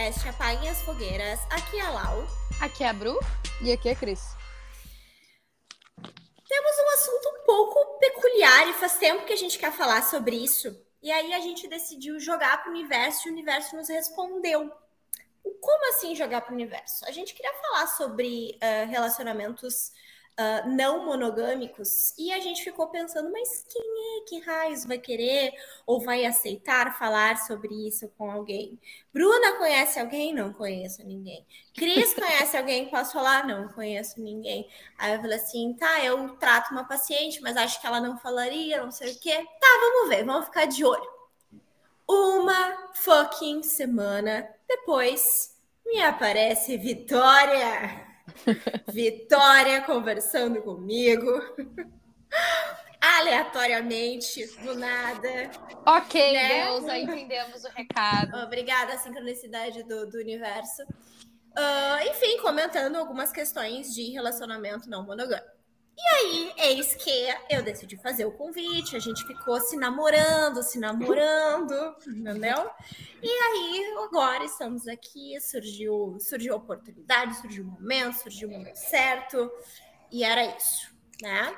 podcast Apaguem as Fogueiras. Aqui é a Lau. Aqui é a Bru. E aqui é a Cris. Temos um assunto um pouco peculiar e faz tempo que a gente quer falar sobre isso. E aí a gente decidiu jogar para o universo e o universo nos respondeu. Como assim jogar para o universo? A gente queria falar sobre uh, relacionamentos uh, não monogâmicos, e a gente ficou pensando, mas quem é que raios vai querer ou vai aceitar falar sobre isso com alguém? Bruna conhece alguém? Não conheço ninguém. Cris conhece alguém? Posso falar? Não conheço ninguém. Aí eu falei assim, tá, eu trato uma paciente, mas acho que ela não falaria, não sei o quê. Tá, vamos ver, vamos ficar de olho. Uma fucking semana depois, me aparece Vitória. Vitória conversando comigo. Aleatoriamente, do nada. Ok, né? Deusa, entendemos o recado. Obrigada, a sincronicidade do, do universo. Uh, enfim, comentando algumas questões de relacionamento não monogâmico. E aí, eis que eu decidi fazer o convite, a gente ficou se namorando, se namorando, entendeu? E aí, agora estamos aqui, surgiu, surgiu a oportunidade, surgiu o momento, surgiu o momento certo, e era isso, né?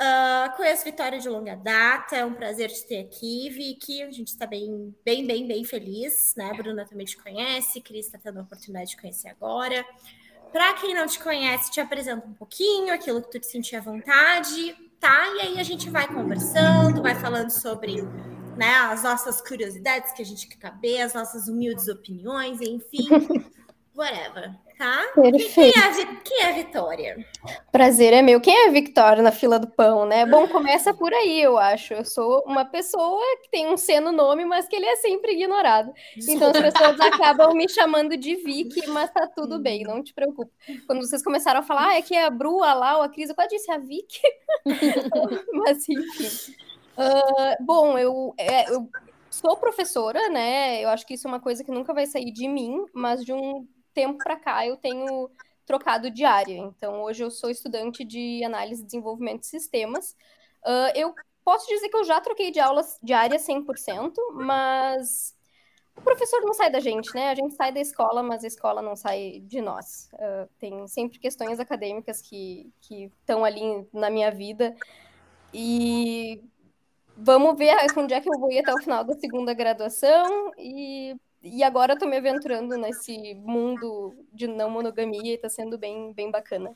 Uh, conheço Vitória de longa data, é um prazer te ter aqui, Vicky. A gente está bem, bem, bem, bem feliz, né? Bruna também te conhece, Cris está tendo a oportunidade de conhecer agora. Para quem não te conhece, te apresenta um pouquinho, aquilo que tu te sentia vontade, tá? E aí a gente vai conversando, vai falando sobre né, as nossas curiosidades que a gente quer caber, as nossas humildes opiniões, enfim, whatever tá? Perfeito. Quem é, quem é a Vitória? Prazer é meu. Quem é a Vitória na fila do pão, né? Bom, começa por aí, eu acho. Eu sou uma pessoa que tem um C no nome, mas que ele é sempre ignorado. Então as pessoas acabam me chamando de Vicky, mas tá tudo hum. bem, não te preocupe. Quando vocês começaram a falar, ah, é que é a Bru, a Lau, a Cris, eu quase disse a Vicky. mas enfim. Uh, bom, eu, é, eu sou professora, né? Eu acho que isso é uma coisa que nunca vai sair de mim, mas de um tempo para cá eu tenho trocado de área. Então, hoje eu sou estudante de análise e desenvolvimento de sistemas. Uh, eu posso dizer que eu já troquei de aulas de área 100%, mas o professor não sai da gente, né? A gente sai da escola, mas a escola não sai de nós. Uh, tem sempre questões acadêmicas que estão ali na minha vida. E vamos ver onde é que eu vou ir até o final da segunda graduação. E e agora eu tô me aventurando nesse mundo de não monogamia e tá sendo bem, bem bacana.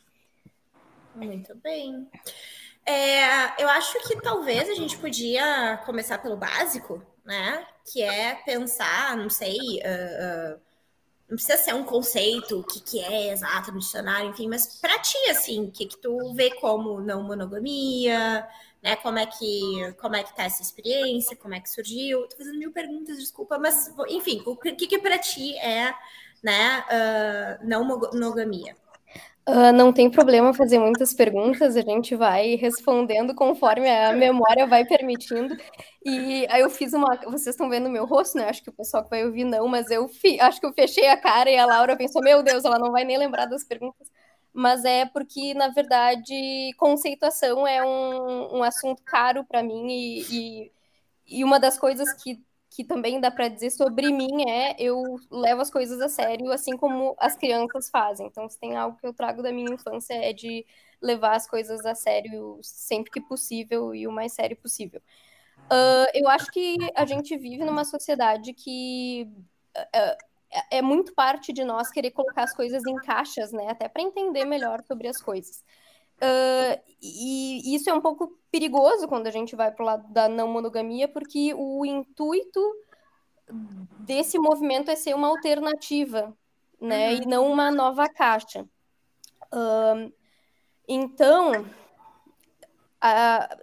Muito bem. É, eu acho que talvez a gente podia começar pelo básico, né? Que é pensar, não sei, uh, uh, não precisa ser um conceito, o que, que é exato no dicionário, enfim, mas para ti, assim, o que, que tu vê como não monogamia, né? Como é que como é que tá essa experiência? Como é que surgiu? Tô fazendo mil perguntas, desculpa, mas enfim, o que que para ti é, né, uh, não monogamia? Uh, não tem problema fazer muitas perguntas, a gente vai respondendo conforme a memória vai permitindo. E aí eu fiz uma. Vocês estão vendo meu rosto, né? Acho que o pessoal que vai ouvir não, mas eu fi... acho que eu fechei a cara e a Laura pensou: meu Deus, ela não vai nem lembrar das perguntas mas é porque, na verdade, conceituação é um, um assunto caro para mim e, e, e, uma das coisas que, que também dá para dizer sobre mim é eu levo as coisas a sério, assim como as crianças fazem. Então, se tem algo que eu trago da minha infância é de levar as coisas a sério sempre que possível e o mais sério possível. Uh, eu acho que a gente vive numa sociedade que uh, é, muito parte de nós querer colocar as coisas em caixas, né? Até para entender melhor sobre as coisas. Uh, e isso é um pouco perigoso quando a gente vai para o lado da não monogamia, porque o intuito desse movimento é ser uma alternativa, né? Uhum. E não uma nova caixa. Uh, então,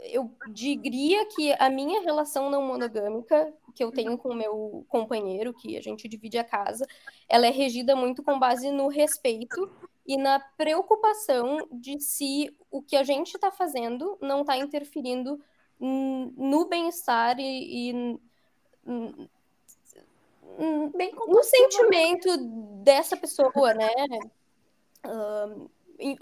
eu diria que a minha relação não monogâmica que eu tenho com o meu companheiro, que a gente divide a casa, ela é regida muito com base no respeito e na preocupação de se o que a gente está fazendo não está interferindo no bem-estar e, e Bem no sentimento dessa pessoa, né? Uh,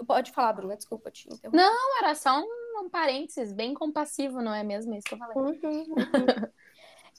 pode falar, Bruna, desculpa te interromper. Não, era só um, um parênteses bem compassivo, não é mesmo? É isso que eu falei. Uhum, uhum.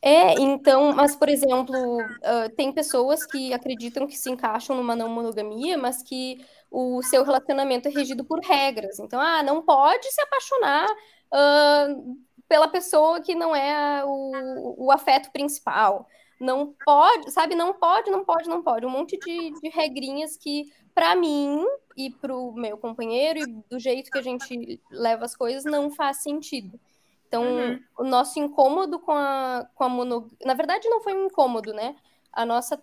É, então, mas, por exemplo, uh, tem pessoas que acreditam que se encaixam numa não monogamia, mas que o seu relacionamento é regido por regras. Então, ah, não pode se apaixonar uh, pela pessoa que não é o, o afeto principal. Não pode, sabe? Não pode, não pode, não pode. Um monte de, de regrinhas que, para mim e para o meu companheiro, e do jeito que a gente leva as coisas, não faz sentido. Então, uhum. o nosso incômodo com a, com a monogamia. Na verdade, não foi um incômodo, né? A nossa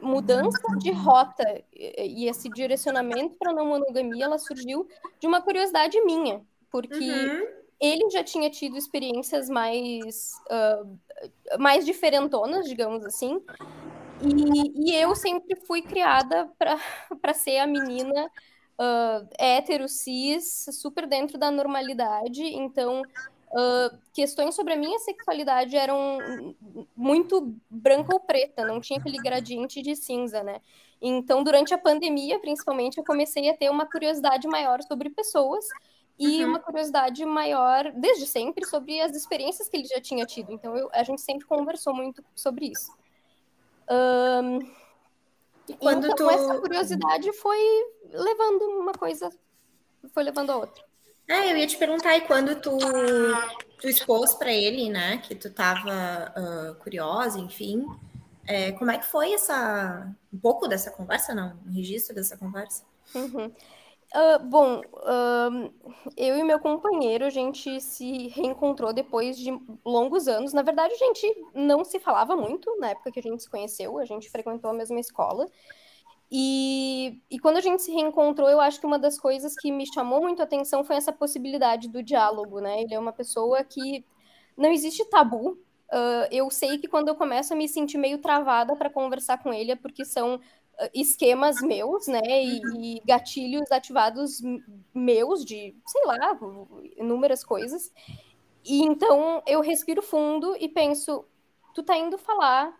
mudança de rota e esse direcionamento para não monogamia, ela surgiu de uma curiosidade minha, porque uhum. ele já tinha tido experiências mais, uh, mais diferentonas, digamos assim, e, e eu sempre fui criada para ser a menina uh, hétero, cis, super dentro da normalidade. Então, uh, questões sobre a minha sexualidade eram muito branca ou preta, não tinha aquele gradiente de cinza, né? Então, durante a pandemia, principalmente, eu comecei a ter uma curiosidade maior sobre pessoas e uhum. uma curiosidade maior, desde sempre, sobre as experiências que ele já tinha tido. Então, eu, a gente sempre conversou muito sobre isso. Um, quando então, tu... essa curiosidade foi levando uma coisa, foi levando a outra. Ah, eu ia te perguntar, e quando tu, tu expôs para ele, né, que tu tava uh, curiosa, enfim, é, como é que foi essa, um pouco dessa conversa, não, um registro dessa conversa? Uhum. Uh, bom, uh, eu e meu companheiro, a gente se reencontrou depois de longos anos. Na verdade, a gente não se falava muito na época que a gente se conheceu, a gente frequentou a mesma escola. E, e quando a gente se reencontrou, eu acho que uma das coisas que me chamou muito a atenção foi essa possibilidade do diálogo, né? Ele é uma pessoa que não existe tabu. Uh, eu sei que quando eu começo a me sentir meio travada para conversar com ele é porque são esquemas meus, né, e, uhum. e, gatilhos ativados meus de, sei lá, inúmeras coisas. E então eu respiro fundo e penso, tu tá indo falar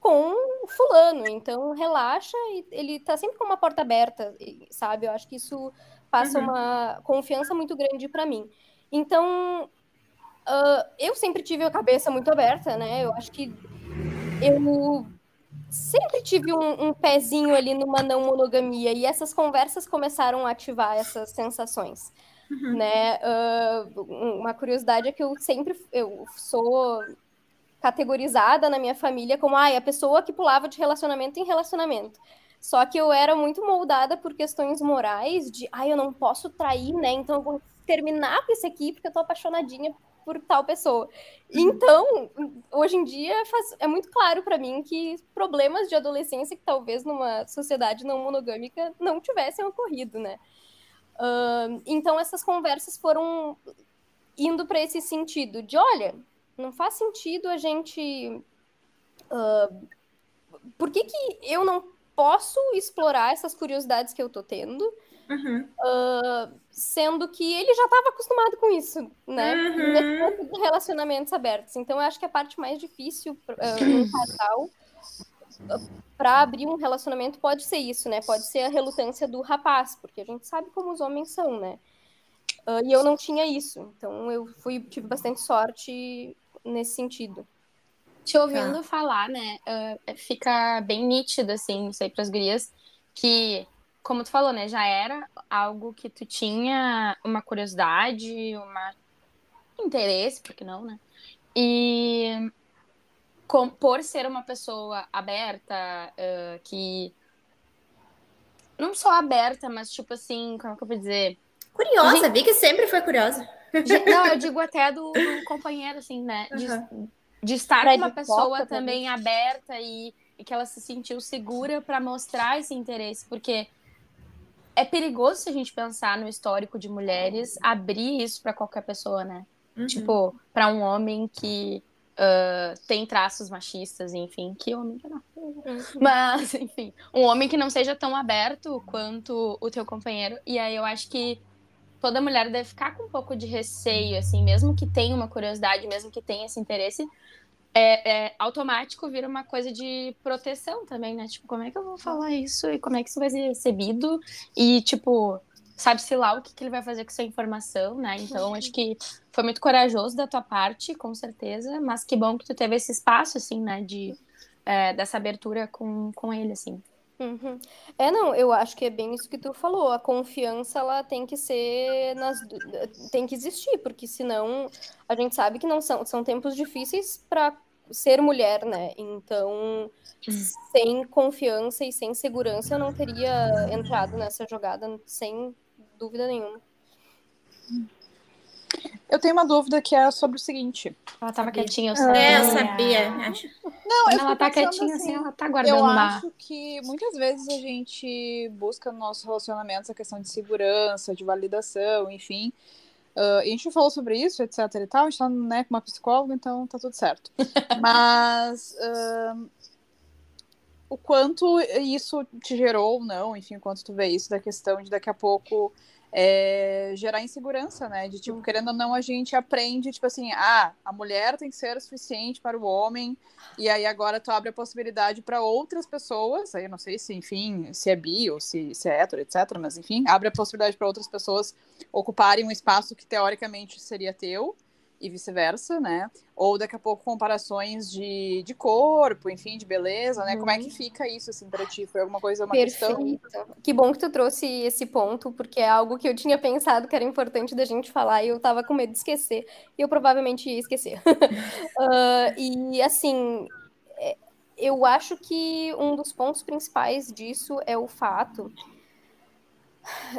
com o fulano, então relaxa e ele tá sempre com uma porta aberta, sabe? Eu acho que isso passa uhum. uma confiança muito grande para mim. Então, uh, eu sempre tive a cabeça muito aberta, né? Eu acho que eu sempre tive um, um, pezinho ali numa não monogamia e essas conversas começaram a ativar essas sensações, uhum. né? Uh, uma curiosidade é que eu sempre eu sou categorizada na minha família como ah, a pessoa que pulava de relacionamento em relacionamento. Só que eu era muito moldada por questões morais de, ah, eu não posso trair, né? Então eu vou terminar com esse aqui porque eu tô apaixonadinha por tal pessoa. Uhum. Então, hoje em dia faz, é muito claro para mim que problemas de adolescência que talvez numa sociedade não monogâmica não tivessem ocorrido, né? Uh, então essas conversas foram indo para esse sentido de, olha, não faz sentido a gente, uh, por que que eu não posso explorar essas curiosidades que eu tô tendo? Uhum. Uh, sendo que ele já estava acostumado com isso, né? Uhum. Relacionamentos abertos. Então, eu acho que a parte mais difícil uh, no casal para abrir um relacionamento pode ser isso, né? Pode ser a relutância do rapaz, porque a gente sabe como os homens são, né? Uh, e eu não tinha isso, então eu fui tive bastante sorte nesse sentido. Te ouvindo tá. falar, né? Uh, fica bem nítido assim, isso aí para as gurias que como tu falou, né, já era algo que tu tinha uma curiosidade, uma interesse, por que não, né? E com, por ser uma pessoa aberta, uh, que não só aberta, mas tipo assim, como é que eu vou dizer? Curiosa, gente... vi que sempre foi curiosa. Não, eu digo até do, do companheiro, assim, né? De, uhum. de estar com uma pessoa também, também aberta e, e que ela se sentiu segura para mostrar esse interesse, porque é perigoso se a gente pensar no histórico de mulheres abrir isso para qualquer pessoa, né? Uhum. Tipo, para um homem que uh, tem traços machistas, enfim, que homem que não. Uhum. Mas, enfim, um homem que não seja tão aberto quanto o teu companheiro. E aí eu acho que toda mulher deve ficar com um pouco de receio, assim, mesmo que tenha uma curiosidade, mesmo que tenha esse interesse, é, é, automático vira uma coisa de proteção também, né? Tipo, como é que eu vou falar isso e como é que isso vai ser recebido? E, tipo, sabe-se lá o que, que, ele vai fazer com essa informação, né? Então, acho que foi muito corajoso da tua parte, com certeza, mas que bom que tu teve esse espaço, assim, né, de, é, dessa abertura com, com ele, assim. Uhum. É, não, eu acho que é bem isso que tu falou. A confiança, ela tem que ser nas, tem que existir, porque senão a gente sabe que não são, são tempos difíceis para ser mulher, né? Então, sem confiança e sem segurança, eu não teria entrado nessa jogada sem dúvida nenhuma. Eu tenho uma dúvida que é sobre o seguinte. Ela tava quietinha, eu sabia. É, eu sabia. Não, Quando ela tá quietinha assim, assim, ela tá guardando Eu uma... acho que muitas vezes a gente busca nos nossos relacionamentos a questão de segurança, de validação, enfim. Uh, a gente falou sobre isso, etc e tal. A gente tá né, com uma psicóloga, então tá tudo certo. Mas uh, o quanto isso te gerou ou não, enfim, o quanto tu vê isso da questão de daqui a pouco é, gerar insegurança, né? De tipo, querendo ou não, a gente aprende, tipo assim, ah, a mulher tem que ser o suficiente para o homem, e aí agora tu abre a possibilidade para outras pessoas, aí eu não sei se, enfim, se é bi ou se, se é hétero, etc., mas enfim, abre a possibilidade para outras pessoas ocuparem um espaço que teoricamente seria teu, e vice-versa, né? Ou daqui a pouco comparações de, de corpo, enfim, de beleza, né? Uhum. Como é que uhum. fica isso, assim, pra ti? Foi alguma coisa, uma Perfeito. questão? Que bom que tu trouxe esse ponto, porque é algo que eu tinha pensado que era importante da gente falar e eu tava com medo de esquecer. E eu provavelmente ia esquecer. uh, e, assim, é, eu acho que um dos pontos principais disso é o fato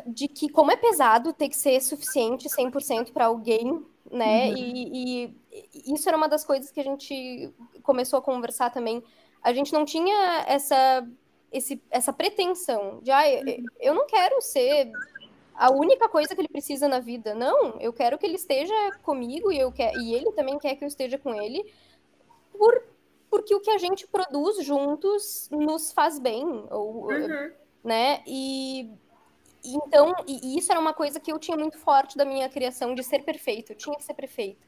de que como é pesado ter que ser suficiente 100% para alguém né? Uhum. E, e, isso era uma das coisas que a gente começou a conversar também. A gente não tinha essa, esse, essa pretensão de, ah, eu não quero ser a única coisa que ele precisa na vida. Não, eu quero que ele esteja comigo e, eu quer, e ele também quer que eu esteja com ele, por, porque o que a gente produz juntos nos faz bem. Ou, uhum. né? E então, e, isso era uma coisa que eu tinha muito forte da minha criação de ser perfeito, eu tinha que ser perfeito.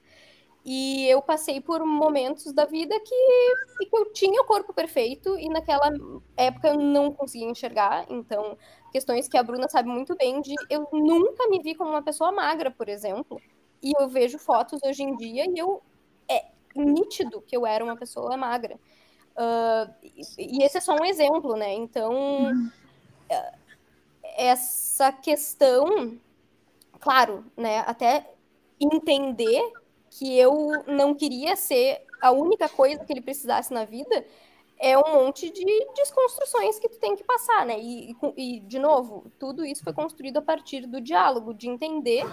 E eu passei por momentos da vida que, que eu tinha o corpo perfeito e naquela época eu não conseguia enxergar. Então, questões que a Bruna sabe muito bem de eu nunca me vi como uma pessoa magra, por exemplo. E eu vejo fotos hoje em dia e eu é nítido que eu era uma pessoa magra. Uh, e, esse é só um exemplo, né? Então, uh, essa questão, claro, né, até entender que eu não queria ser a única coisa que ele precisasse na vida, é um monte de desconstruções que tu tem que passar, né? E, e, de novo, tudo isso foi construído a partir do diálogo, de entender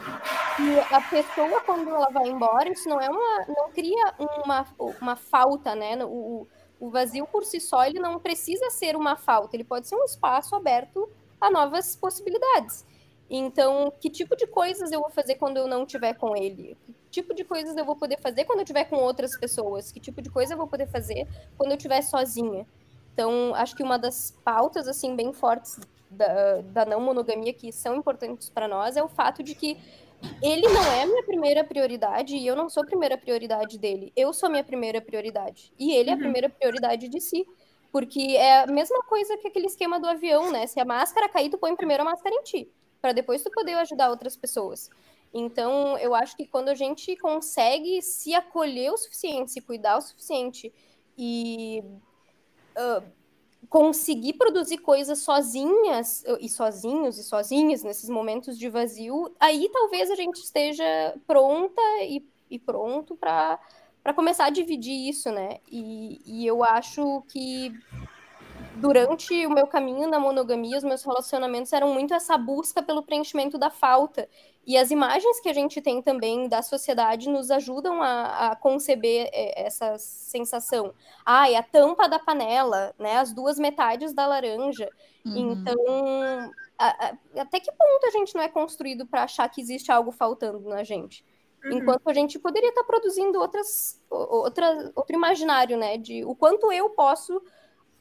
que a pessoa, quando ela vai embora, isso não é uma. não cria uma, uma falta, né? O, o vazio por si só, ele não precisa ser uma falta, ele pode ser um espaço aberto a novas possibilidades. Então, que tipo de coisas eu vou fazer quando eu não estiver com ele? Que tipo de coisas eu vou poder fazer quando eu estiver com outras pessoas? Que tipo de coisa eu vou poder fazer quando eu estiver sozinha? Então, acho que uma das pautas, assim, bem fortes da, da não monogamia que são importantes para nós é o fato de que ele não é a minha primeira prioridade e eu não sou a primeira prioridade dele. Eu sou a minha primeira prioridade. E ele é a uhum. primeira prioridade de si. Porque é a mesma coisa que aquele esquema do avião, né? Se a máscara cair, tu põe primeiro a máscara em ti, para depois tu poder ajudar outras pessoas. Então, eu acho que quando a gente consegue se acolher o suficiente, se cuidar o suficiente e uh, conseguir produzir coisas sozinhas e sozinhos e sozinhas nesses momentos de vazio, aí talvez a gente esteja pronta e, e pronto para para começar a dividir isso, né? E, e eu acho que durante o meu caminho na monogamia, os meus relacionamentos eram muito essa busca pelo preenchimento da falta. E as imagens que a gente tem também da sociedade nos ajudam a, a conceber é, essa sensação. Ah, é a tampa da panela, né? As duas metades da laranja. Uhum. Então, a, a, até que ponto a gente não é construído para achar que existe algo faltando na gente? Uhum. Enquanto a gente poderia estar produzindo outras, outra, outro imaginário, né? De o quanto eu posso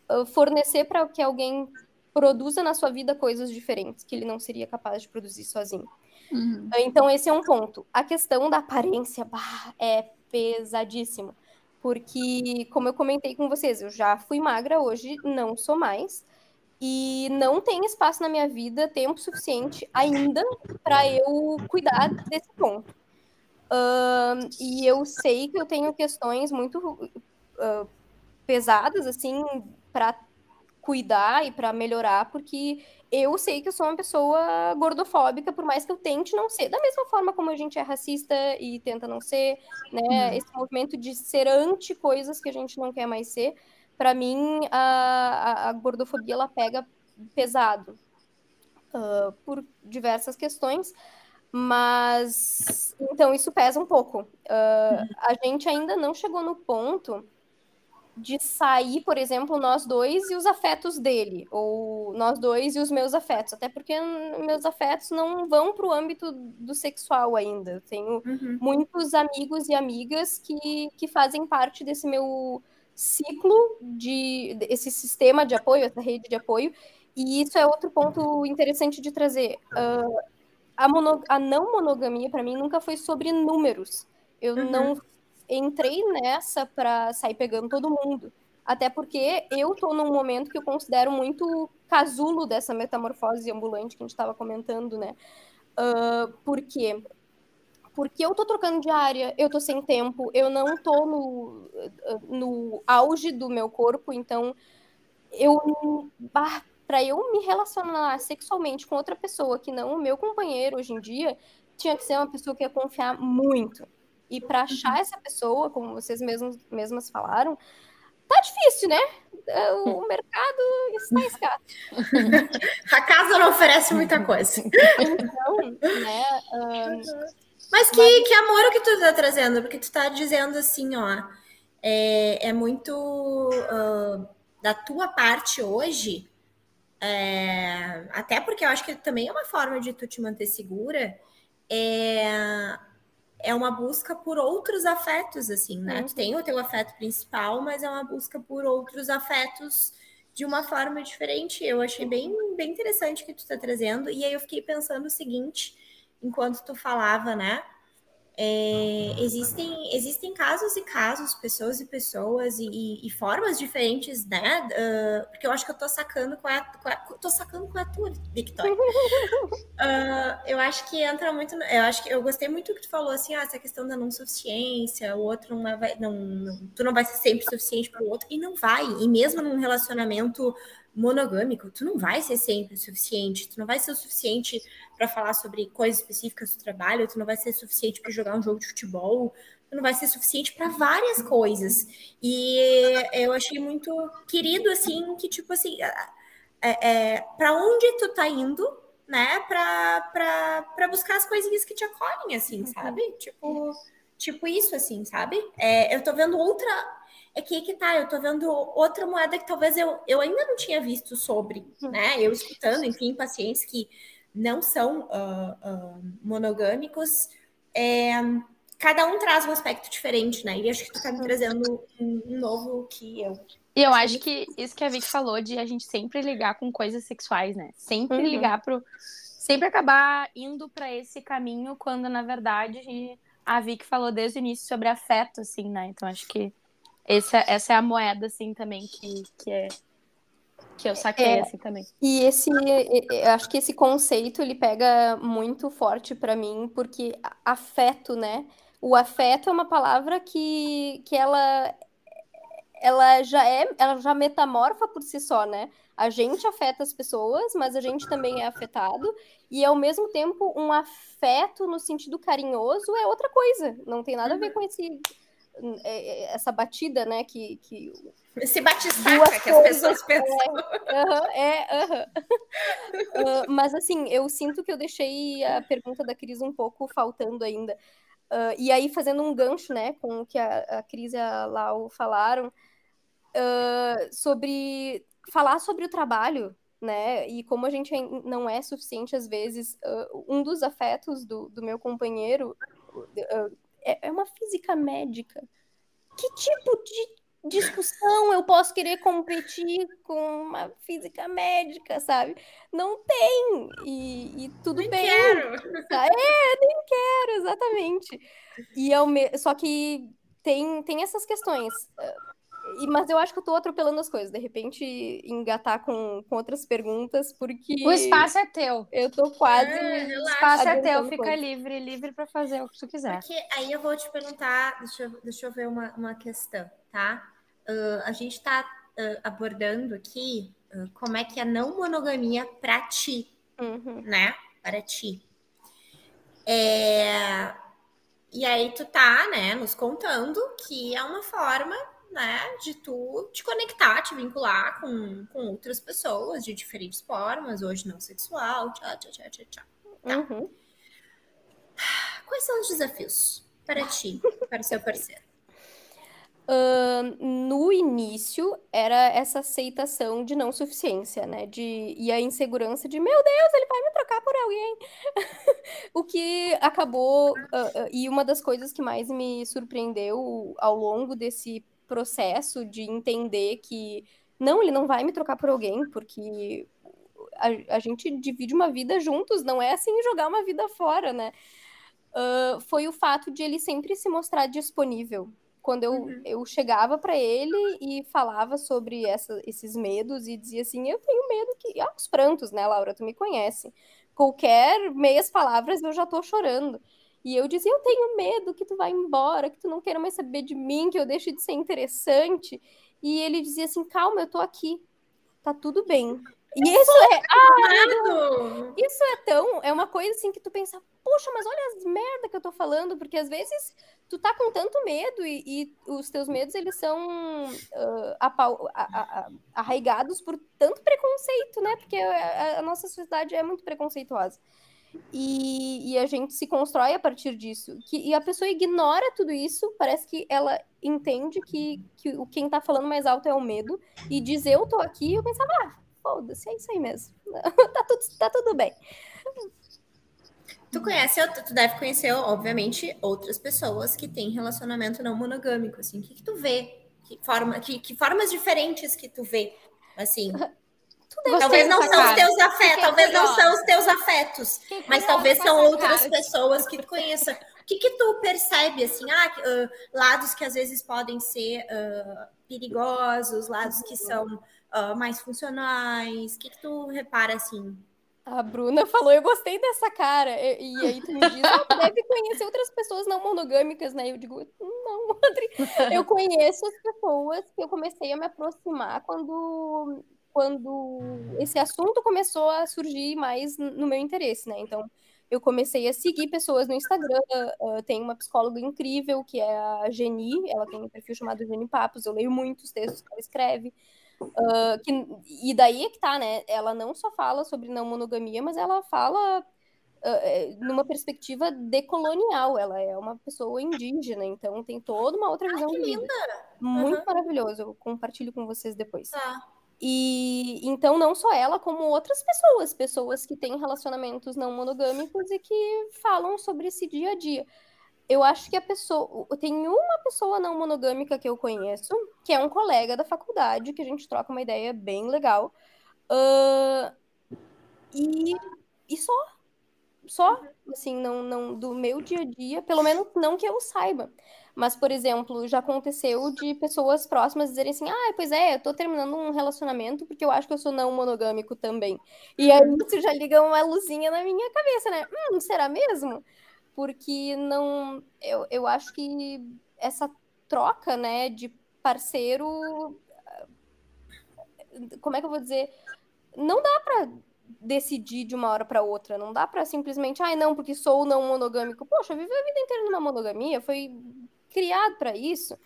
uh, fornecer para que alguém produza na sua vida coisas diferentes que ele não seria capaz de produzir sozinho. Uhum. Então, esse é um ponto. A questão da aparência bah, é pesadíssimo. Porque, como eu comentei com vocês, eu já fui magra, hoje não sou mais. e não tem espaço na minha vida, tempo suficiente ainda para eu cuidar desse ponto. Uh, e eu sei que eu tenho questões muito uh, pesadas, assim, para cuidar e para melhorar, porque eu sei que eu sou uma pessoa gordofóbica, por mais que eu tente não ser. Da mesma forma como a gente é racista e tenta não ser, né? Uhum. Esse movimento de ser anti coisas que a gente não quer mais ser para mim, a, a, a, gordofobia ela pega pesado uh, por diversas questões, mas então isso pesa um pouco. Uh, a gente ainda não chegou no ponto de sair, por exemplo, nós dois e os afetos dele, ou nós dois e os meus afetos, até porque meus afetos não vão para o âmbito do sexual ainda. Eu tenho uhum. muitos amigos e amigas que, que fazem parte desse meu ciclo de esse sistema de apoio, essa rede de apoio, e isso é outro ponto interessante de trazer. Uh, a, mono, a, não monogamia, para mim, nunca foi sobre números. Eu uhum. não entrei nessa para sair pegando todo mundo. Até porque eu tô num momento que eu considero muito casulo dessa metamorfose ambulante que a gente estava comentando, né? Uh, por quê? porque eu tô trocando de área, eu tô sem tempo, eu não tô no, no auge do meu corpo, então eu para eu me relacionar sexualmente com outra pessoa que não o meu companheiro hoje em dia, tinha que ser uma pessoa que ia confiar muito. E para achar uhum. essa pessoa, como vocês mesmos mesmas falaram, tá difícil, né? O mercado está escasso. A casa não oferece muita coisa. Então, né? Um, mas que, Mas... que amor que tu tá trazendo, porque tu tá dizendo assim, ó, é, é muito uh, da tua parte hoje, é, até porque eu acho que também é uma forma de tu te manter segura, é, é uma busca por outros afetos, assim, né? Uhum. Tu tem o teu afeto principal, mas é uma busca por outros afetos de uma forma diferente. Eu achei bem, bem interessante o que tu tá trazendo, e aí eu fiquei pensando o seguinte enquanto tu falava, né? É, existem, existem casos e casos, pessoas e pessoas e, e formas diferentes, né? Uh, porque eu acho que eu tô sacando com a, com a tô sacando com a tua, Victoria. Uh, eu acho que entra muito, eu acho que eu gostei muito do que tu falou assim, ah, essa questão da não suficiência, o outro não vai, não, não tu não vai ser sempre suficiente para o outro e não vai. E mesmo num relacionamento monogâmico, tu não vai ser sempre o suficiente, tu não vai ser o suficiente para falar sobre coisas específicas do trabalho, tu não vai ser suficiente para jogar um jogo de futebol, tu não vai ser suficiente para várias coisas. E eu achei muito querido assim que tipo assim, é, é, para onde tu tá indo, né? Para buscar as coisinhas que te acolhem assim, sabe? Tipo, tipo isso assim, sabe? É, eu tô vendo outra é que que tá, eu tô vendo outra moeda que talvez eu, eu ainda não tinha visto sobre, hum. né? Eu escutando, enfim, pacientes que não são uh, uh, monogâmicos, é, cada um traz um aspecto diferente, né? E acho que tu tá me trazendo um, um novo que eu. E eu acho que isso que a Vicky falou de a gente sempre ligar com coisas sexuais, né? Sempre uhum. ligar pro. Sempre acabar indo para esse caminho, quando na verdade a Vicky falou desde o início sobre afeto, assim, né? Então acho que essa, essa é a moeda, assim, também, que, que é que eu saquei é, assim também. E esse, eu acho que esse conceito ele pega muito forte para mim, porque afeto, né? O afeto é uma palavra que, que ela ela já é, ela já metamorfa por si só, né? A gente afeta as pessoas, mas a gente também é afetado, e ao mesmo tempo um afeto no sentido carinhoso é outra coisa, não tem nada a ver uhum. com esse é, é, essa batida, né? Que, que esse batistaca que as pessoas pensam. É, é uh, mas assim, eu sinto que eu deixei a pergunta da Cris um pouco faltando ainda. Uh, e aí, fazendo um gancho, né, com o que a, a Cris e a Lau falaram, uh, sobre falar sobre o trabalho, né, e como a gente não é suficiente às vezes, um dos afetos do, do meu companheiro é, é uma física médica. Que tipo de discussão eu posso querer competir com uma física médica, sabe? Não tem. E, e tudo nem bem. Quero. É, nem quero, exatamente. E é me... Só que tem, tem essas questões. Mas eu acho que eu tô atropelando as coisas. De repente, engatar com, com outras perguntas, porque. O espaço é teu. Eu tô quase. É, o espaço é teu, fica coisa. livre, livre para fazer o que tu quiser. Porque aí eu vou te perguntar, deixa eu, deixa eu ver uma, uma questão, tá? Uh, a gente tá uh, abordando aqui uh, como é que é a não monogamia para ti, uhum. né? Para ti. É... E aí tu tá, né, nos contando que é uma forma né, de tu te conectar, te vincular com, com outras pessoas de diferentes formas, hoje não sexual, tchau, tchau, tchau, tchau, tchau. Tá. Uhum. Quais são os desafios para ti, para o seu parceiro? Uh, no início era essa aceitação de não suficiência, né? De, e a insegurança de meu Deus, ele vai me trocar por alguém. o que acabou. Uh, uh, e uma das coisas que mais me surpreendeu ao longo desse processo de entender que não, ele não vai me trocar por alguém, porque a, a gente divide uma vida juntos, não é assim jogar uma vida fora, né? Uh, foi o fato de ele sempre se mostrar disponível. Quando eu, uhum. eu chegava para ele e falava sobre essa, esses medos e dizia assim: Eu tenho medo que. Ah, os prantos, né, Laura? Tu me conhece. Qualquer meias palavras eu já tô chorando. E eu dizia, eu tenho medo que tu vá embora, que tu não queira mais saber de mim, que eu deixe de ser interessante. E ele dizia assim, calma, eu tô aqui. Tá tudo bem. E isso é. Ah, isso é tão. É uma coisa assim que tu pensa, poxa, mas olha as merda que eu tô falando, porque às vezes tu tá com tanto medo e, e os teus medos eles são uh, apau, a, a, a, arraigados por tanto preconceito, né? Porque a, nossa sociedade é muito preconceituosa. E, e, a gente se constrói a partir disso. Que, e a pessoa ignora tudo isso, parece que ela entende que, que o quem tá falando mais alto é o medo, e diz eu tô aqui, eu pensava, ah, foda-se, é isso aí mesmo. tá, tudo, tá tudo bem. Tu conhece, tu deve conhecer, obviamente, outras pessoas que têm relacionamento não monogâmico, assim, o que, que tu vê? Que, forma, que, que formas diferentes que tu vê, assim... talvez não são cara. os teus afetos, talvez não são os teus afetos, mas talvez são outras cara. pessoas que tu conheça. O que, que tu percebe, assim, ah, uh, lados que às vezes podem ser uh, perigosos, lados que são uh, mais funcionais? O que, que tu repara, assim? A Bruna falou, eu gostei dessa cara. E, e aí tu me diz, ah, deve conhecer outras pessoas não monogâmicas, né? Eu digo, não, Adri. Eu conheço as pessoas que eu comecei a me aproximar quando quando esse assunto começou a surgir mais no meu interesse, né? Então, eu comecei a seguir pessoas no Instagram. Uh, tem uma psicóloga incrível que é a Geni, ela tem um perfil chamado Geni Papos. Eu leio muitos textos que ela escreve. Uh, que, e daí é que tá, né? Ela não só fala sobre não monogamia, mas ela fala uh, numa perspectiva decolonial. Ela é uma pessoa indígena, então tem toda uma outra visão Ai, de vida. Muito uhum. maravilhoso. Eu compartilho com vocês depois. Tá. E então não só ela, como outras pessoas, pessoas que têm relacionamentos não monogâmicos e que falam sobre esse dia a dia. Eu acho que a pessoa. Tem uma pessoa não monogâmica que eu conheço, que é um colega da faculdade, que a gente troca uma ideia bem legal. Uh, e, e só. Só, assim, não, não, do meu dia a dia, pelo menos não que eu saiba. Mas, por exemplo, já aconteceu de pessoas próximas dizerem assim: ah, pois é, eu tô terminando um relacionamento porque eu acho que eu sou não monogâmico também. E aí isso já liga uma luzinha na minha cabeça, né? Hum, será mesmo? Porque não. Eu, eu acho que essa troca, né, de parceiro. Como é que eu vou dizer? Não dá para decidir de uma hora para outra. Não dá para simplesmente, ai, ah, não, porque sou não monogâmico. Poxa, viver a vida inteira numa monogamia, foi criado para isso.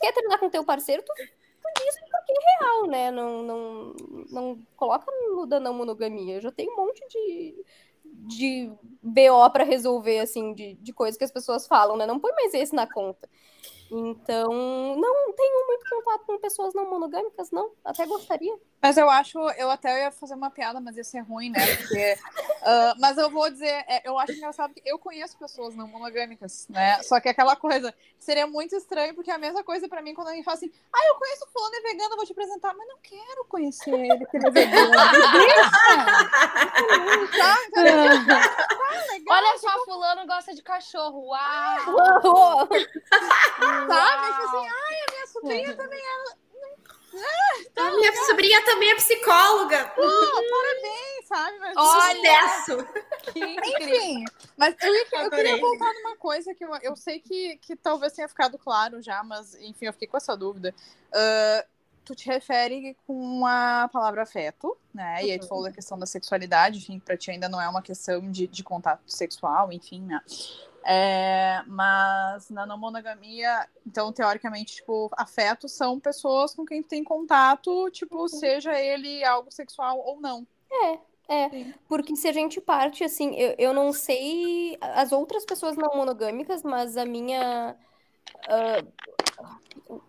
Quer terminar com teu parceiro, tu, tu diz porque é real, né? Não, não, não coloca no da não monogamia. Eu já tenho um monte de, de BO para resolver, assim, de, de coisas que as pessoas falam, né? Não põe mais esse na conta. Então, não tenho muito contato com pessoas não monogâmicas, não. Até gostaria. Mas eu acho, eu até ia fazer uma piada, mas ia ser ruim, né? Porque, uh, mas eu vou dizer, é, eu acho engraçado que eu conheço pessoas não monogâmicas, né? Só que aquela coisa seria muito estranho, porque é a mesma coisa para mim quando alguém fala assim, ah, eu conheço o fulano é vegano, vou te apresentar, mas não quero conhecer ele, porque ele é vegano. tá, então, tá, legal, Olha só, fulano gosta de cachorro, uau! uau. Sabe? Tipo assim, ai, a minha sobrinha também é. Ah, minha sobrinha também é psicóloga. Oh, parabéns, sabe? Mas Sucesso! Enfim, mas eu, eu queria voltar numa coisa que eu, eu sei que, que talvez tenha ficado claro já, mas enfim, eu fiquei com essa dúvida. Uh, tu te refere com a palavra afeto, né? Uhum. E aí tu falou da questão da sexualidade, enfim, pra ti ainda não é uma questão de, de contato sexual, enfim, né? É, mas na não monogamia, então, teoricamente, tipo, afetos são pessoas com quem tem contato, tipo, uhum. seja ele algo sexual ou não. É, é, Sim. porque se a gente parte, assim, eu, eu não sei as outras pessoas não monogâmicas, mas a minha. Uh,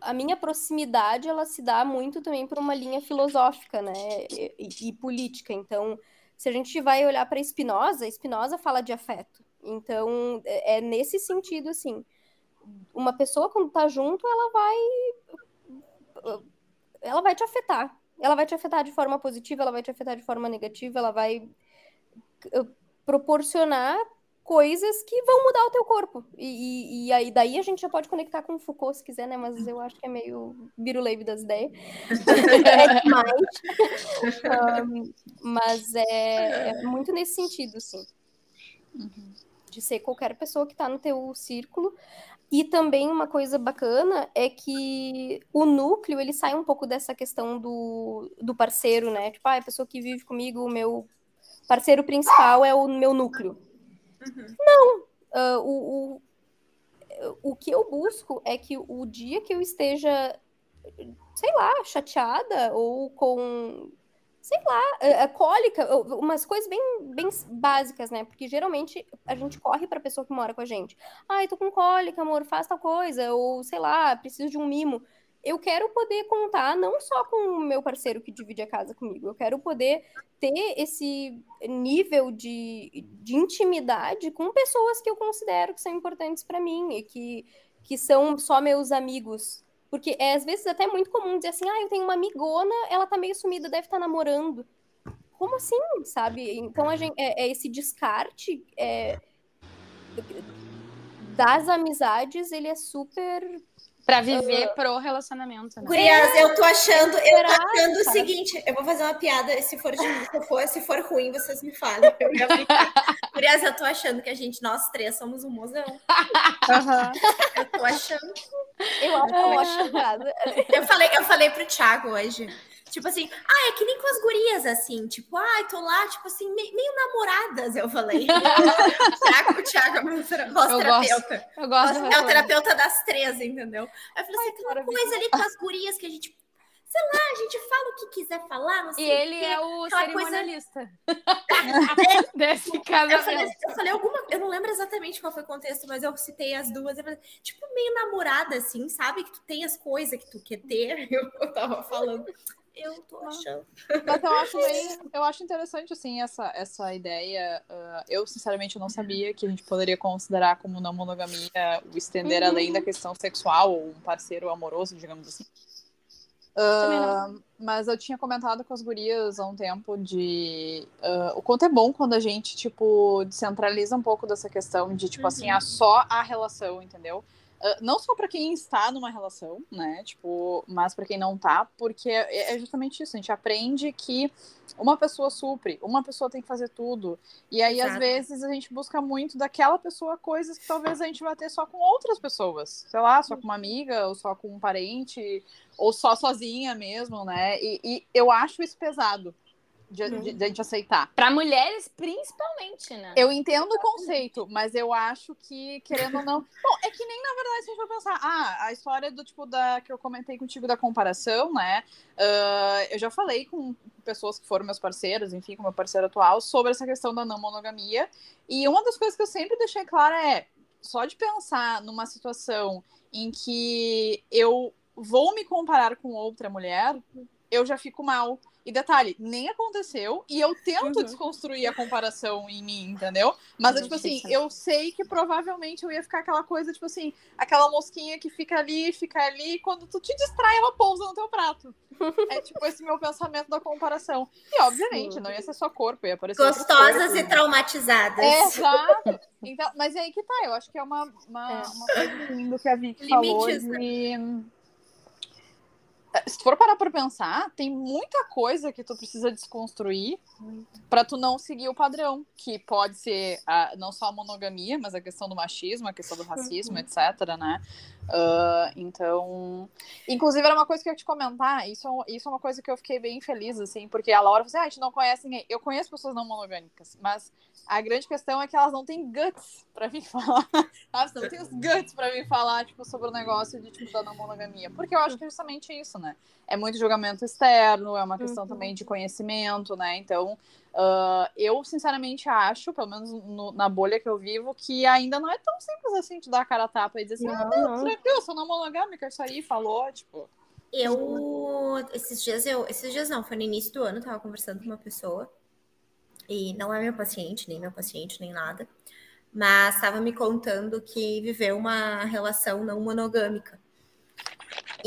a minha proximidade, ela se dá muito também por uma linha filosófica, né, e, e política. Então, se a gente vai olhar para Spinoza, Spinoza fala de afeto. Então, é, é nesse sentido, assim, uma pessoa quando tá junto, ela vai ela vai te afetar. Ela vai te afetar de forma positiva, ela vai te afetar de forma negativa, ela vai eh, proporcionar coisas que vão mudar o teu corpo. E, e, e, aí daí a gente já pode conectar com o Foucault se quiser, né? Mas eu acho que é meio biruleibe das ideias. é demais. um, mas é, é, muito nesse sentido, sim. Uhum. De ser qualquer pessoa que está no teu círculo. E também uma coisa bacana é que o núcleo, ele sai um pouco dessa questão do, do parceiro, né? Tipo, ah, a pessoa que vive comigo, o meu parceiro principal é o meu núcleo. Uhum. Não! Uh, o, o, o que eu busco é que o dia que eu esteja, sei lá, chateada ou com sei lá, a, a cólica, umas coisas bem, bem básicas, né? Porque geralmente a gente corre pra pessoa que mora com a gente. Ai, tô com cólica, amor, faz tal coisa. Ou, sei lá, preciso de um mimo. Eu quero poder contar não só com o meu parceiro que divide a casa comigo, eu quero poder ter esse nível de, de intimidade com pessoas que eu considero que são importantes para mim e que, que são só meus amigos porque é às vezes até muito comum dizer assim, ah, eu tenho uma amigona, ela tá meio sumida, deve estar tá namorando. Como assim, sabe? Então a gente, é, é esse descarte é, das amizades, ele é super Pra viver uh, pro relacionamento, né? Gurias, eu tô achando, eu tô achando o seguinte, eu vou fazer uma piada, se for, de, se for, se for ruim, vocês me falem. Eu Gurias, eu tô achando que a gente, nós três, somos um mozão. Uhum. Eu tô achando. Eu acho, eu acho Eu falei, eu falei pro Thiago hoje. Tipo assim, ah, é que nem com as gurias, assim, tipo, ai, ah, tô lá, tipo assim, meio, namoradas, eu falei. Será que o Thiago é meu terapeuta? Eu gosto. É o terapeuta das três, entendeu? Aí eu falei assim, aquela coisa ali com as gurias que a gente sei lá, a gente fala o que quiser falar, não sei E ele é o cerimonialista. Coisa... Desse casamento. Eu falei, eu falei alguma, eu não lembro exatamente qual foi o contexto, mas eu citei as duas, falei, tipo meio namorada assim, sabe? Que tu tem as coisas que tu quer ter, eu tava falando eu tô achando. Mas eu acho bem, eu acho interessante assim essa, essa ideia. Uh, eu sinceramente não sabia que a gente poderia considerar como não monogamia o estender uhum. além da questão sexual ou um parceiro amoroso, digamos assim. Uh, mas eu tinha comentado com as gurias há um tempo de uh, o quanto é bom quando a gente, tipo, descentraliza um pouco dessa questão de, tipo, assim, uhum. assim, a só a relação, entendeu? Ah, não só para quem está numa relação, né? Tipo, mas para quem não tá, porque é, é justamente isso. A gente aprende que uma pessoa supre, uma pessoa tem que fazer tudo. E aí, Exato. às vezes, a gente busca muito daquela pessoa coisas que talvez a gente vai ter só com outras pessoas. Sei lá, só com uma amiga, ou só com um parente, ou só sozinha mesmo, né? E, e eu acho isso pesado de, de, de, a gente aceitar. Para mulheres, principalmente, né? Eu entendo o conceito, mas eu acho que, querendo ou não. Bom, é que nem na verdade se a gente for pensar. Ah, a história do tipo da que eu comentei contigo da comparação, né? Uh, eu já falei com pessoas que foram meus parceiros, enfim, com meu parceiro atual, sobre essa questão da não monogamia. E uma das coisas que eu sempre deixei clara é só de pensar numa situação em que eu vou me comparar com outra mulher, eu já fico mal E detalhe, nem aconteceu, e eu tento uhum. desconstruir a comparação em mim, entendeu? Mas, é, tipo assim, eu sei que provavelmente eu ia ficar aquela coisa, tipo assim, aquela mosquinha que fica ali, fica ali, e quando tu te distrai, ela pousa no teu prato. É tipo esse meu pensamento da comparação. E, obviamente, não ia ser só corpo, ia aparecer. Gostosas e traumatizadas. É, exato. Então, mas é aí que tá, eu acho que é uma, uma, é. uma coisa do que a Vicky falou de se tu for parar pra pensar, tem muita coisa que tu precisa desconstruir para tu não seguir o padrão, que pode ser a, não só a monogamia, mas a questão do machismo, a questão do racismo, uhum. etc, né? Uh, então, inclusive era uma coisa que eu ia te comentar, isso, isso é uma coisa que eu fiquei bem feliz, assim, porque a Laura falou assim, ah, a gente não conhece ninguém. Eu conheço pessoas não monogâmicas, mas a grande questão é que elas não têm guts pra vir falar, sabe? Não tem os guts pra vir falar, tipo, sobre o negócio de, tipo, da não monogamia. Porque eu acho que é justamente isso, né? É muito julgamento externo, é uma questão uhum. também de conhecimento, né? Então, uh, eu sinceramente acho, pelo menos no, na bolha que eu vivo, que ainda não é tão simples assim de dar a cara a tapa e dizer assim, não, ah, não, tranquilo, sou não monogâmica, isso aí, falou, tipo... Eu, esses dias, eu, esses dias não, foi no início do ano, tava conversando com uma pessoa e não é meu paciente, nem meu paciente, nem nada, mas estava me contando que viveu uma relação não monogâmica.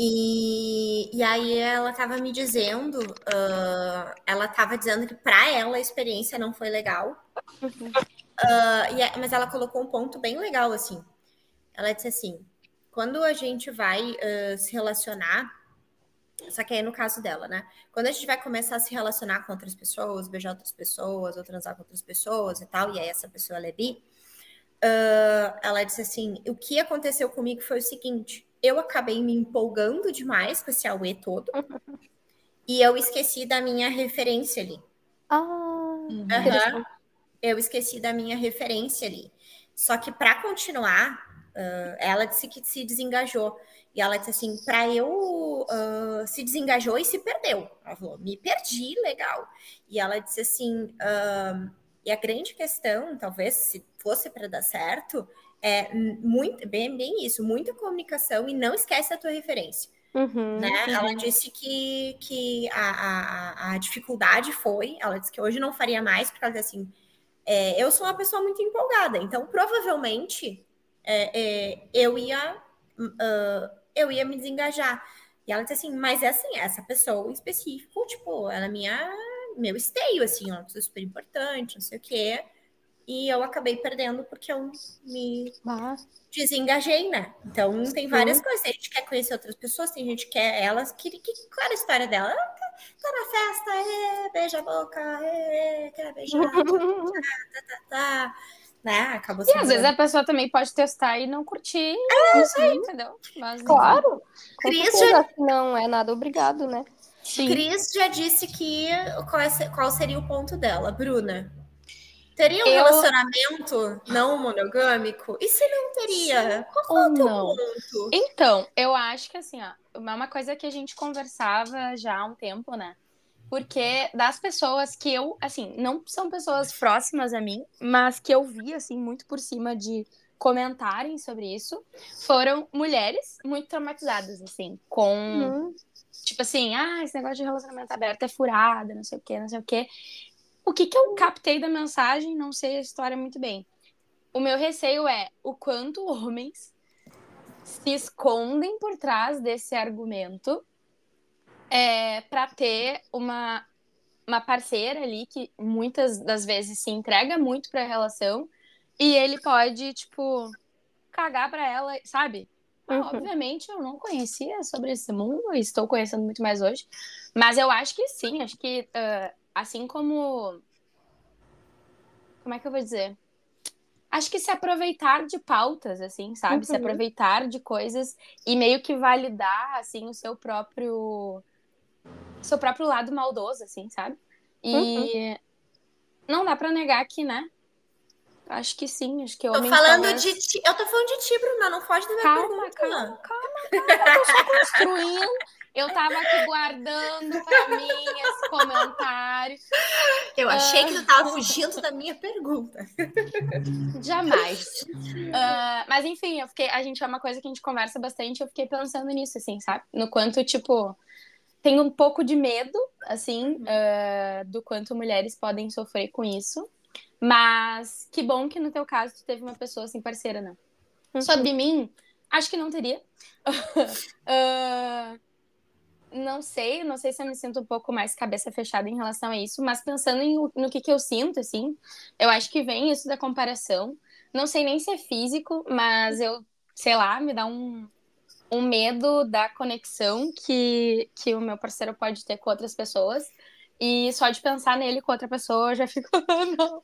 E, e aí ela estava me dizendo, uh, ela estava dizendo que para ela a experiência não foi legal, uhum. uh, e, mas ela colocou um ponto bem legal assim. Ela disse assim: quando a gente vai uh, se relacionar, só que aí no caso dela, né? Quando a gente vai começar a se relacionar com outras pessoas, beijar outras pessoas, ou transar com outras pessoas e tal, e aí essa pessoa ela é bi, uh, ela disse assim: o que aconteceu comigo foi o seguinte: eu acabei me empolgando demais com esse Aue todo, e eu esqueci da minha referência ali. Ah, uhum. Eu esqueci da minha referência ali. Só que para continuar, uh, ela disse que se desengajou. E ela disse assim: para eu uh, se desengajou e se perdeu. Ela falou: me perdi, legal. E ela disse assim: uh, e a grande questão, talvez se fosse para dar certo, é muito, bem, bem isso, muita comunicação e não esquece a tua referência. Uhum, né? Uhum. Ela disse que, que a, a, a, dificuldade foi, ela disse que hoje não faria mais, porque ela disse assim: é, eu sou uma pessoa muito empolgada, então provavelmente é, é, eu ia. Uh, eu ia me desengajar. E ela disse assim, mas é assim, essa pessoa em específico, tipo, ela é minha, meu esteio, assim, uma pessoa super importante, não sei o quê. E eu acabei perdendo porque eu me ah. desengajei, né? Então tem várias Sim. coisas. A gente quer conhecer outras pessoas, tem gente que quer elas. Que, que, qual era a história dela? Ela tá, tá na festa, é, beija a boca, é, quer beijar, tá, tá, tá, tá né? Acabou E às vezes a pessoa também pode testar e não curtir. É, isso aí, entendeu? Mas, claro. Cris já... Não é nada obrigado, né? Sim. Cris já disse que qual, é, qual seria o ponto dela, Bruna? Teria um eu... relacionamento não monogâmico? E se não teria? Qual é o teu ponto? Então, eu acho que assim, ó, é uma coisa que a gente conversava já há um tempo, né? porque das pessoas que eu, assim, não são pessoas próximas a mim, mas que eu vi, assim, muito por cima de comentarem sobre isso, foram mulheres muito traumatizadas, assim, com. Uhum. Tipo assim, ah, esse negócio de relacionamento aberto é furada, não sei o quê, não sei o quê. O que, que eu captei da mensagem, não sei a história muito bem. O meu receio é o quanto homens se escondem por trás desse argumento é, para ter uma, uma parceira ali que muitas das vezes se entrega muito para a relação e ele pode, tipo, cagar para ela, sabe? Uhum. Obviamente eu não conhecia sobre esse mundo e estou conhecendo muito mais hoje, mas eu acho que sim, acho que uh, assim como. Como é que eu vou dizer? Acho que se aproveitar de pautas, assim, sabe? Uhum. Se aproveitar de coisas e meio que validar, assim, o seu próprio seu próprio lado maldoso, assim, sabe? E uhum. não dá para negar que, né? Acho que sim, acho que eu Tô falando talvez... de ti. Eu tô falando de ti, Bruna, não foge da minha calma, pergunta. Calma, calma, calma. Eu tô só construindo. Eu tava aqui guardando pra mim esse comentário. Eu achei uh... que tu tava fugindo da minha pergunta. Jamais. Uh, mas enfim, eu fiquei, a gente é uma coisa que a gente conversa bastante, eu fiquei pensando nisso, assim, sabe? No quanto, tipo, tenho um pouco de medo, assim, uh, do quanto mulheres podem sofrer com isso. Mas que bom que no teu caso tu teve uma pessoa assim parceira, né? Uhum. Sobre mim, acho que não teria. uh, não sei, não sei se eu me sinto um pouco mais cabeça fechada em relação a isso, mas pensando em, no que, que eu sinto, assim, eu acho que vem isso da comparação. Não sei nem se é físico, mas eu, sei lá, me dá um, um medo da conexão que, que o meu parceiro pode ter com outras pessoas. E só de pensar nele com outra pessoa, eu já fico, não,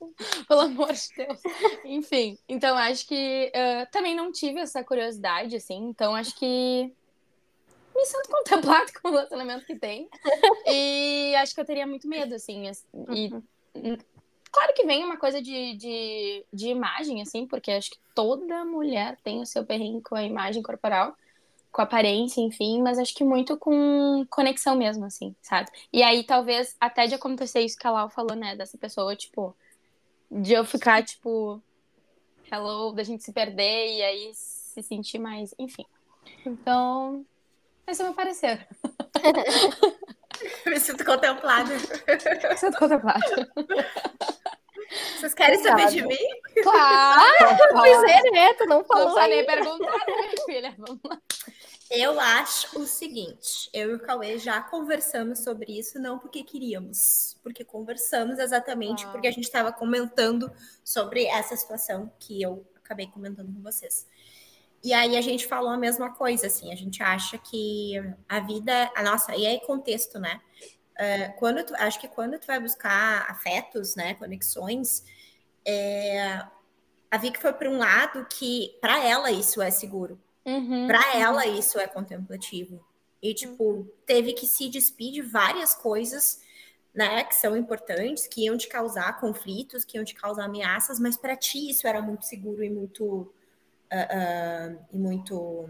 pelo amor de Deus. Enfim, então acho que uh, também não tive essa curiosidade, assim, então acho que me sinto contemplado com o relacionamento que tem. E acho que eu teria muito medo, assim. E, uhum. Claro que vem uma coisa de, de, de imagem, assim, porque acho que toda mulher tem o seu perrengue com a imagem corporal com aparência, enfim, mas acho que muito com conexão mesmo, assim, sabe? E aí, talvez, até de acontecer isso que a Lau falou, né, dessa pessoa, tipo, de eu ficar, tipo, hello, da gente se perder e aí se sentir mais, enfim. Então, esse é o meu parecer. Me sinto contemplada. Me sinto contemplada. Vocês querem saber de mim? Claro! Pois é, né? Tu não falou. Não precisa nem perguntar, né, minha filha? Vamos lá. Eu acho o seguinte, eu e o Cauê já conversamos sobre isso, não porque queríamos, porque conversamos exatamente ah. porque a gente estava comentando sobre essa situação que eu acabei comentando com vocês. E aí a gente falou a mesma coisa, assim, a gente acha que a vida, a nossa, e aí contexto, né? Uh, quando tu, acho que quando tu vai buscar afetos, né, conexões, é, a Vicky foi para um lado que para ela isso é seguro. Uhum, para uhum. ela isso é contemplativo. E tipo, uhum. teve que se despedir de várias coisas, né, que são importantes, que iam te causar conflitos, que iam te causar ameaças, mas para ti isso era muito seguro e muito uh, uh, e muito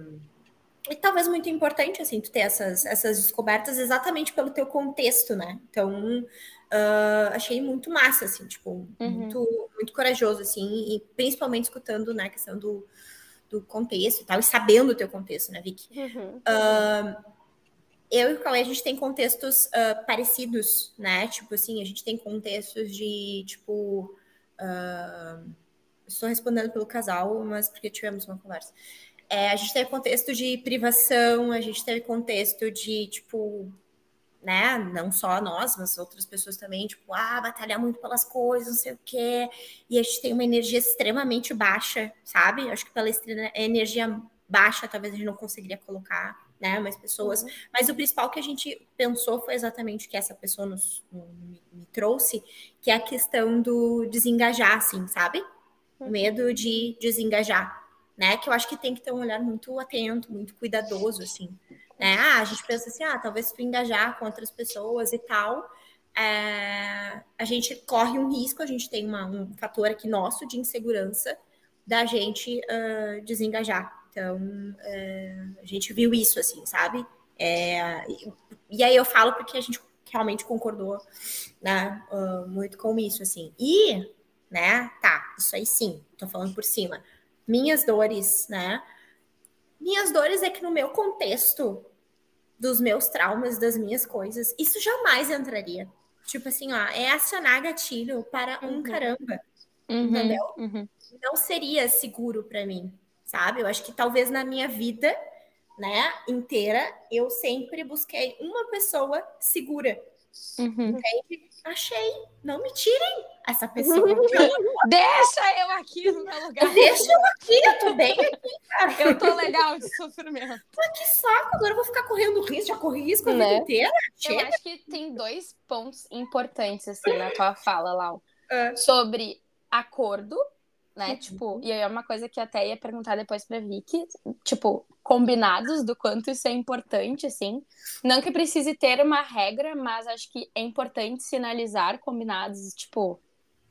e talvez muito importante assim tu ter essas essas descobertas exatamente pelo teu contexto, né? Então uh, achei muito massa assim, tipo uhum. muito muito corajoso assim e principalmente escutando né a questão do do contexto e tal, e sabendo o teu contexto, né, Vicky? Uhum. Uh, eu e o Cauê, a gente tem contextos uh, parecidos, né? Tipo assim, a gente tem contextos de, tipo... Estou respondendo pelo casal, mas porque tivemos uma conversa. É, a gente teve contexto de privação, a gente teve contexto de, tipo, né? Não só nós, mas outras pessoas também, tipo, ah, batalhar muito pelas coisas, não sei o quê. E a gente tem uma energia extremamente baixa, sabe? Acho que pela energia baixa, talvez a gente não conseguiria colocar, né? Mais pessoas. Uhum. Mas o principal que a gente pensou foi exatamente o que essa pessoa nos, me, me trouxe, que é a questão do desengajar, assim, sabe? O medo de desengajar, né? Que eu acho que tem que ter um olhar muito atento, muito cuidadoso, assim né? Ah, a gente pensa assim, ah, talvez se tu engajar com outras pessoas e tal, é, a gente corre um risco, a gente tem uma, um fator aqui nosso de insegurança da gente uh, desengajar. Então, uh, a gente viu isso, assim, sabe? É, e, e, aí eu falo porque a gente realmente concordou né, uh, muito com isso, assim. E, né, tá, isso aí sim, tô falando por cima. Minhas dores, né? Minhas dores é que no meu contexto dos meus traumas, das minhas coisas, isso jamais entraria. Tipo assim, ó, é acionar gatilho para um uhum. caramba. Uhum, entendeu? Uhum. Não seria seguro para mim, sabe? Eu acho que talvez na minha vida, né, inteira, eu sempre busquei uma pessoa segura. Uhum. Entende? Achei. Não me tirem essa pessoa. Deixa eu aqui no meu lugar. Deixa eu aqui, eu tô bem aqui, cara. Eu tô legal de sofrimento. Mas que saco, agora eu vou ficar correndo risco, já corri risco a né? vida inteira. Chega. Eu acho que tem dois pontos importantes, assim, na tua fala, Lau. Uh. Sobre acordo né? Uhum. Tipo, e aí é uma coisa que até ia perguntar depois pra Vicky, tipo, combinados do quanto isso é importante, assim. Não que precise ter uma regra, mas acho que é importante sinalizar combinados, tipo,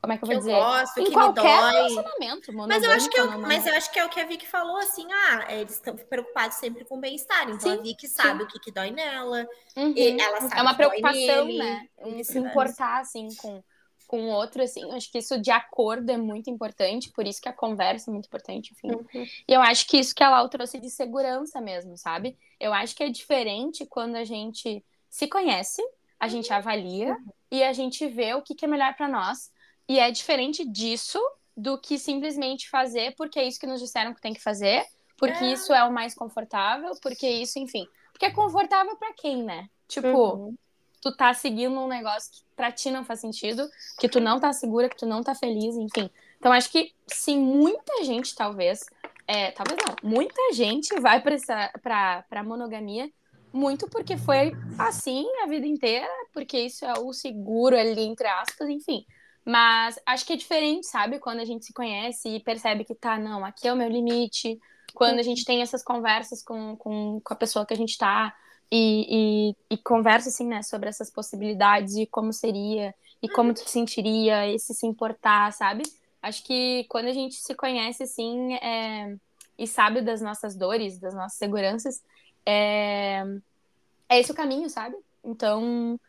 como é que eu vou que dizer? Eu gosto, em que qualquer me dói. relacionamento, mas eu acho que eu, mas eu acho que é o que a Vicky falou assim, ah, eles estão preocupados sempre com o bem-estar, então sim, a Vicky sabe sim. o que, que dói nela, uhum. ela sabe é uma preocupação, né? Um, se importar assim com com o outro, assim, acho que isso de acordo é muito importante, por isso que a conversa é muito importante, enfim. Uhum. E eu acho que isso que a Lau trouxe de segurança mesmo, sabe? Eu acho que é diferente quando a gente se conhece, a gente avalia e a gente vê o que, que é melhor para nós. E é diferente disso do que simplesmente fazer porque é isso que nos disseram que tem que fazer, porque é. isso é o mais confortável, porque isso, enfim. Porque é confortável para quem, né? Tipo, uhum. Tu tá seguindo um negócio que pra ti não faz sentido, que tu não tá segura, que tu não tá feliz, enfim. Então acho que sim, muita gente talvez, é, talvez não, muita gente vai pra, essa, pra, pra monogamia muito porque foi assim a vida inteira, porque isso é o seguro ali, entre aspas, enfim. Mas acho que é diferente, sabe? Quando a gente se conhece e percebe que tá, não, aqui é o meu limite. Quando a gente tem essas conversas com, com, com a pessoa que a gente tá e, e, e conversa, assim, né, sobre essas possibilidades e como seria e como tu sentiria, esse se importar, sabe? Acho que quando a gente se conhece, assim, é, e sabe das nossas dores, das nossas seguranças, é, é esse o caminho, sabe? Então,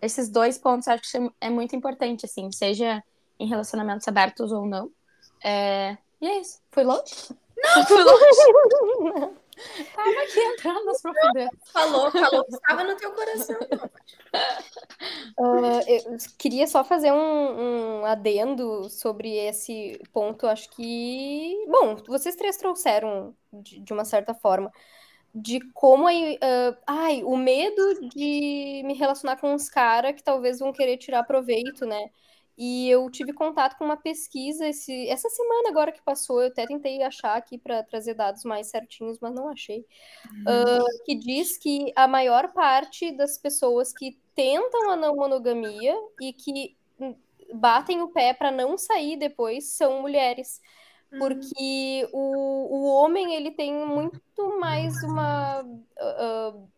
esses dois pontos acho que é muito importante, assim, seja em relacionamentos abertos ou não. É... E é isso. Foi longe? Não, foi longe. Tava aqui entrando nas profundezas. Falou, falou que estava no teu coração. Uh, eu queria só fazer um, um, adendo sobre esse ponto. Acho que. Bom, vocês três trouxeram de, de uma certa forma de como uh, ai, o medo de me relacionar com uns caras que talvez vão querer tirar proveito, né? E eu tive contato com uma pesquisa esse, essa semana agora que passou, eu até tentei achar aqui para trazer dados mais certinhos, mas não achei. Uhum. Uh, que diz que a maior parte das pessoas que tentam a não monogamia e que batem o pé para não sair depois são mulheres. Uhum. Porque o, o homem ele tem muito mais uma, uh,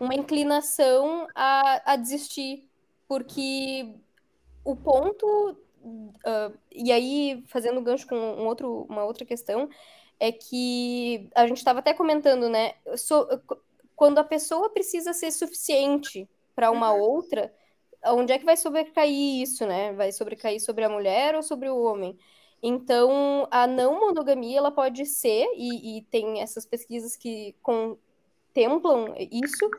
uma inclinação a, a desistir. Porque o ponto. Uh, e aí, fazendo gancho com um outro, uma outra questão, é que a gente estava até comentando, né? So, quando a pessoa precisa ser suficiente para uma uhum. outra, onde é que vai sobrecair isso, né? Vai sobrecair sobre a mulher ou sobre o homem? Então, a não monogamia ela pode ser, e, e tem essas pesquisas que contemplam isso,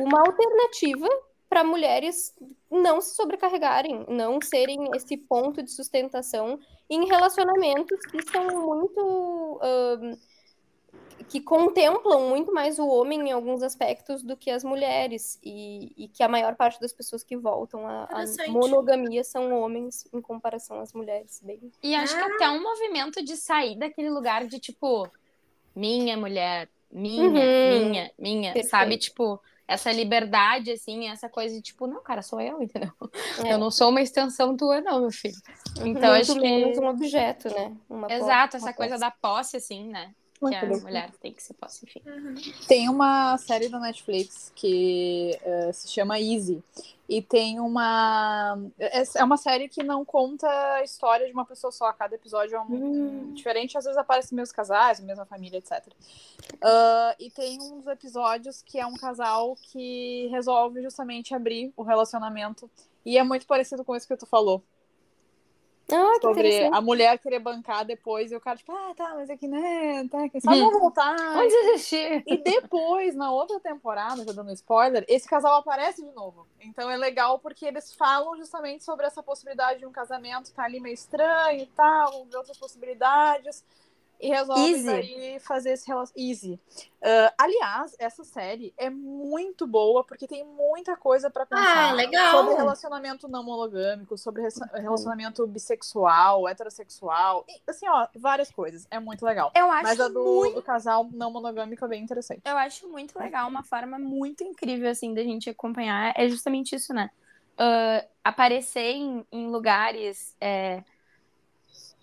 uma alternativa para mulheres não se sobrecarregarem, não serem esse ponto de sustentação em relacionamentos que são muito. Uh, que contemplam muito mais o homem em alguns aspectos do que as mulheres, e, e que a maior parte das pessoas que voltam à monogamia são homens em comparação às mulheres. Bem... E acho ah. que até um movimento de sair daquele lugar de tipo, minha mulher, minha, uhum. minha, minha, Perfeito. sabe? Tipo, essa liberdade, assim, essa coisa de tipo, não, cara, sou eu, entendeu? É. Eu não sou uma extensão tua, não, meu filho. Então, Muito acho que. um objeto, né? Uma Exato, essa coisa posse. da posse, assim, né? Que a mulher tem que ser posse, enfim. Uhum. Tem uma série da Netflix que uh, se chama Easy. E tem uma. É, uma série que não conta a história de uma pessoa só. Cada episódio é um hum. diferente. Às vezes aparecem meus casais, mesma família, etc. Uh, e tem um dos episódios que é um casal que resolve justamente abrir o relacionamento. E é muito parecido com isso que tu falou. Ah, sobre a mulher querer bancar depois e o cara, tipo, ah, tá, mas aqui, né, tá, quem sabe hum. voltar. Onde existir? E depois, na outra temporada, já dando spoiler, esse casal aparece de novo. Então é legal porque eles falam justamente sobre essa possibilidade de um casamento tá ali meio estranho e tal, ver outras possibilidades e resolve Easy. fazer esse relacionamento. Easy. Uh, aliás, essa série é muito boa porque tem muita coisa para pensar ah, sobre relacionamento não monogâmico, sobre relacionamento bissexual, heterossexual, e, assim, ó, várias coisas. É muito legal. Eu acho Mas a do, muito... do casal não monogâmico é bem interessante. Eu acho muito legal, uma forma muito incrível, assim, da gente acompanhar. É justamente isso, né? Uh, aparecer em, em lugares. É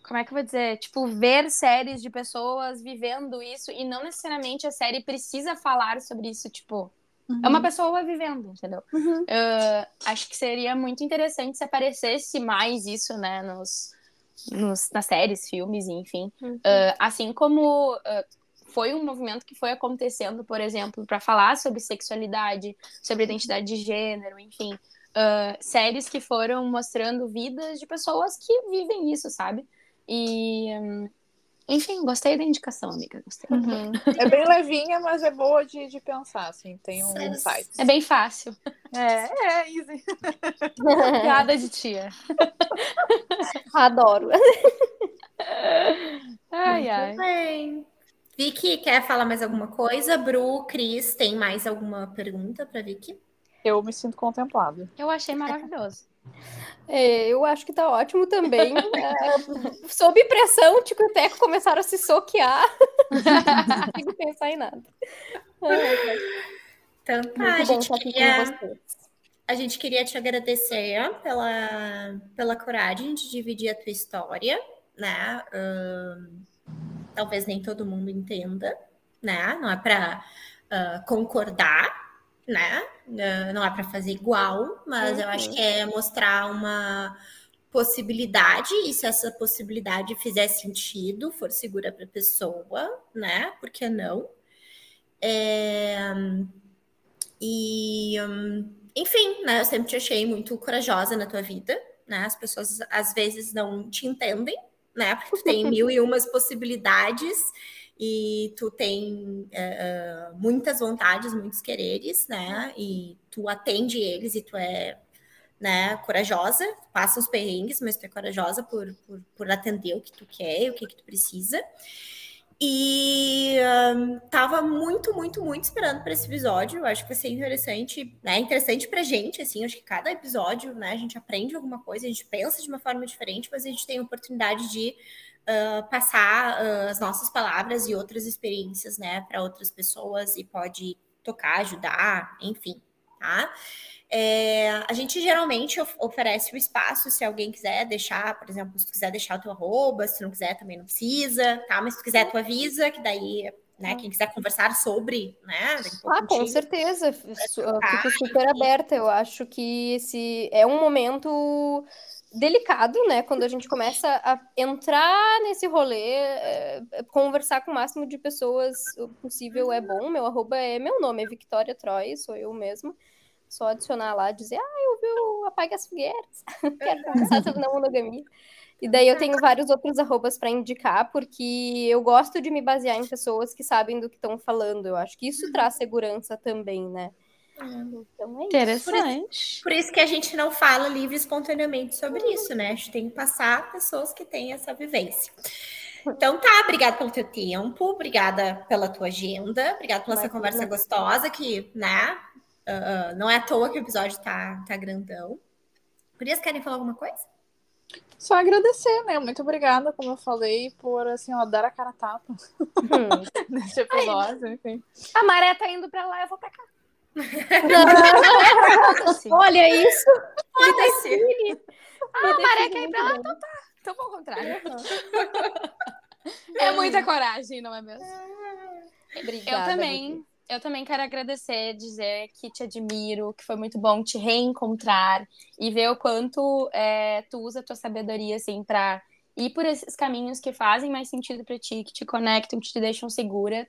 como é que eu vou dizer? Tipo, ver séries de pessoas vivendo isso e não necessariamente a série precisa falar sobre isso, tipo. Uhum. É uma pessoa vivendo, entendeu? Uhum. Uh, acho que seria muito interessante se aparecesse mais isso, né, nos, nos nas séries, filmes, enfim. Uhum. Uh, assim como uh, foi um movimento que foi acontecendo, por exemplo, para falar sobre sexualidade, sobre identidade de gênero, enfim. séries que foram mostrando vidas de pessoas que vivem isso, sabe? E, enfim, gostei da indicação, amiga. Gostei. Uhum. É bem levinha, mas é boa de, de pensar, assim. Tem um insight. É bem fácil. É, é, easy. Piada de tia. Adoro. Ai, Muito ai. bem. Vicky, quer falar mais alguma coisa? Bru, Cris, tem mais alguma pergunta para Vicky? Eu me sinto contemplado. Eu achei maravilhoso. É, eu acho que tá ótimo também. É, sob pressão, Tico e Teco começaram a se soquear. Não consigo pensar em nada. Então tá, a muito gente queria... A gente queria te agradecer pela, pela coragem de dividir a tua história, né? Talvez nem todo mundo entenda, né? Não é para concordar, né? Não é para fazer igual, mas eu acho que é mostrar uma possibilidade, e se essa possibilidade fizer sentido, for segura para a pessoa, né? Por que não? É, e enfim, né? Eu sempre te achei muito corajosa na tua vida, né? As pessoas às vezes não te entendem, né? Porque tu tem mil e umas possibilidades e tu tem eh, eh, muitas vontades, muitos quereres, né? E tu atende eles e tu é, né, corajosa, passa os perrengues, mas tu é corajosa por, por, por atender o que tu quer, e o que, que tu precisa. E hum, tava muito, muito, muito esperando para esse episódio. Eu acho que vai ser interessante, né? Interessante pra gente, assim. Acho que cada episódio, né, a gente aprende alguma coisa, a gente pensa de uma forma diferente, mas a gente tem a oportunidade de ah, passar ah, as nossas palavras e outras experiências, né, para outras pessoas e pode tocar, ajudar, enfim, tá? É, a gente geralmente of- oferece o espaço se alguém quiser deixar, por exemplo, se tu quiser deixar o teu arroba, se não quiser também não precisa, tá? Mas se tu quiser, tu avisa, que daí, né, quem quiser conversar sobre, né, Ah, com certeza. Fico super aberta. Eu acho que esse é um momento delicado, né? Quando a gente começa a entrar nesse rolê, é, conversar com o máximo de pessoas possível é bom. Meu arroba é meu nome, é Victoria Troy, sou eu mesma. Só adicionar lá, dizer, ah, eu vi o Apague as Fogueiras, quero conversar sobre não monogamia. E daí eu tenho vários outros arrobas para indicar, porque eu gosto de me basear em pessoas que sabem do que estão falando. Eu acho que isso traz segurança também, né? Então é isso. Interessante. Por isso que a gente não fala livre espontaneamente sobre isso, né? A gente tem que passar pessoas que têm essa vivência. Então tá, obrigada pelo teu tempo, obrigada pela tua agenda, obrigada pela essa conversa gostosa que, né? ah, não é à toa que o episódio tá, tá grandão. Gurias, querem falar alguma coisa? Só agradecer, né? Muito obrigada, como eu falei, por assim, ó, dar a cara a tapa Hum. nesse episódio, enfim. A maré tá indo pra lá, eu vou pra cá. Assim. Olha isso! Ah, a quer ir pra lá, então tá. Então vou ao contrário. É muita coragem, não é mesmo? Eu Obrigada, também. Eu também quero agradecer, dizer que te admiro, que foi muito bom te reencontrar e ver o quanto é, tu usa a tua sabedoria, assim, pra ir por esses caminhos que fazem mais sentido pra ti, que te conectam, que te deixam segura.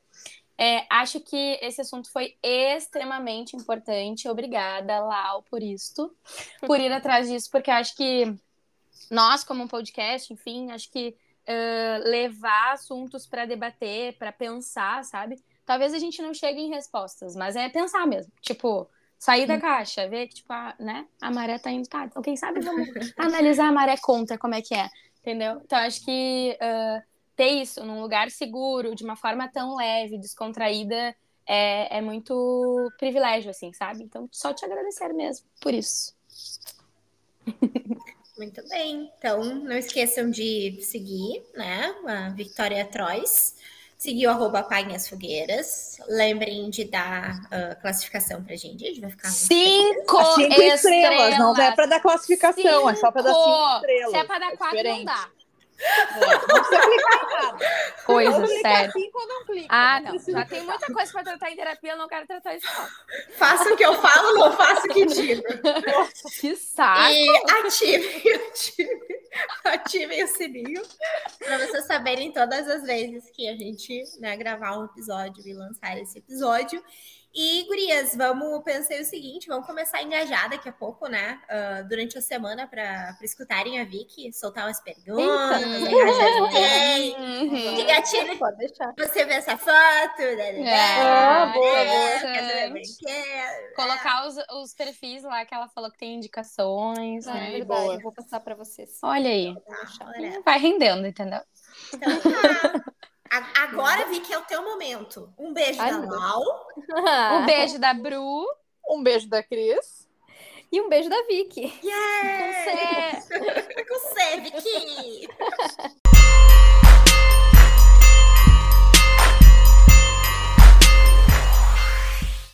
É, acho que esse assunto foi extremamente importante. Obrigada, Lau, por isto, por ir atrás disso, porque acho que nós, como um podcast, enfim, acho que uh, levar assuntos para debater, para pensar, sabe? Talvez a gente não chegue em respostas, mas é pensar mesmo. Tipo, sair da caixa, ver que, tipo, a, né, a maré tá indo, tá, então quem sabe vamos analisar a maré contra, como é que é, entendeu? Então, acho que uh, ter isso num lugar seguro, de uma forma tão leve, descontraída, é, é muito privilégio, assim, sabe? Então, só te agradecer mesmo por isso. Muito bem. Então, não esqueçam de seguir, né? A Victoria Trois. Seguir o arroba Apaguem as Fogueiras. Lembrem de dar ah, classificação pra gente. A gente vai ficar Cinco, Cinco estrelas, não é pra dar classificação, é só pra dar cinco estrelas. Se é pra dar quatro, não diferente. dá. Não precisa clicar em nada. Coisa, sério. não clica. Ah, não. precisa Já tem muita coisa pra tratar em terapia, eu não quero tratar isso. não. Faça o que eu falo, não faça o que digo. Que saco. E ativem, ativem, ativem o sininho para vocês saberem todas as vezes que a gente né, gravar um episódio e lançar esse episódio. E, gurias, vamos pensar o seguinte: vamos começar a engajar daqui a pouco, né? Uh, durante a semana para escutarem a Vicky, soltar umas perguntas, engajar bem. Uhum. De gatilho, pode deixar. Você vê essa foto, né? né, né é, ah, boa, é, Colocar os, os perfis lá que ela falou que tem indicações. Ah, né? É verdade, boa. eu vou passar para vocês. Olha aí. Vai rendendo, entendeu? Então, tá. Agora vi que é o teu momento. Um beijo Ai, da Lau. um beijo da Bru. Um beijo da Cris. E um beijo da Vicky. Yeah! Com você. Com você, Vicky.